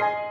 Bye.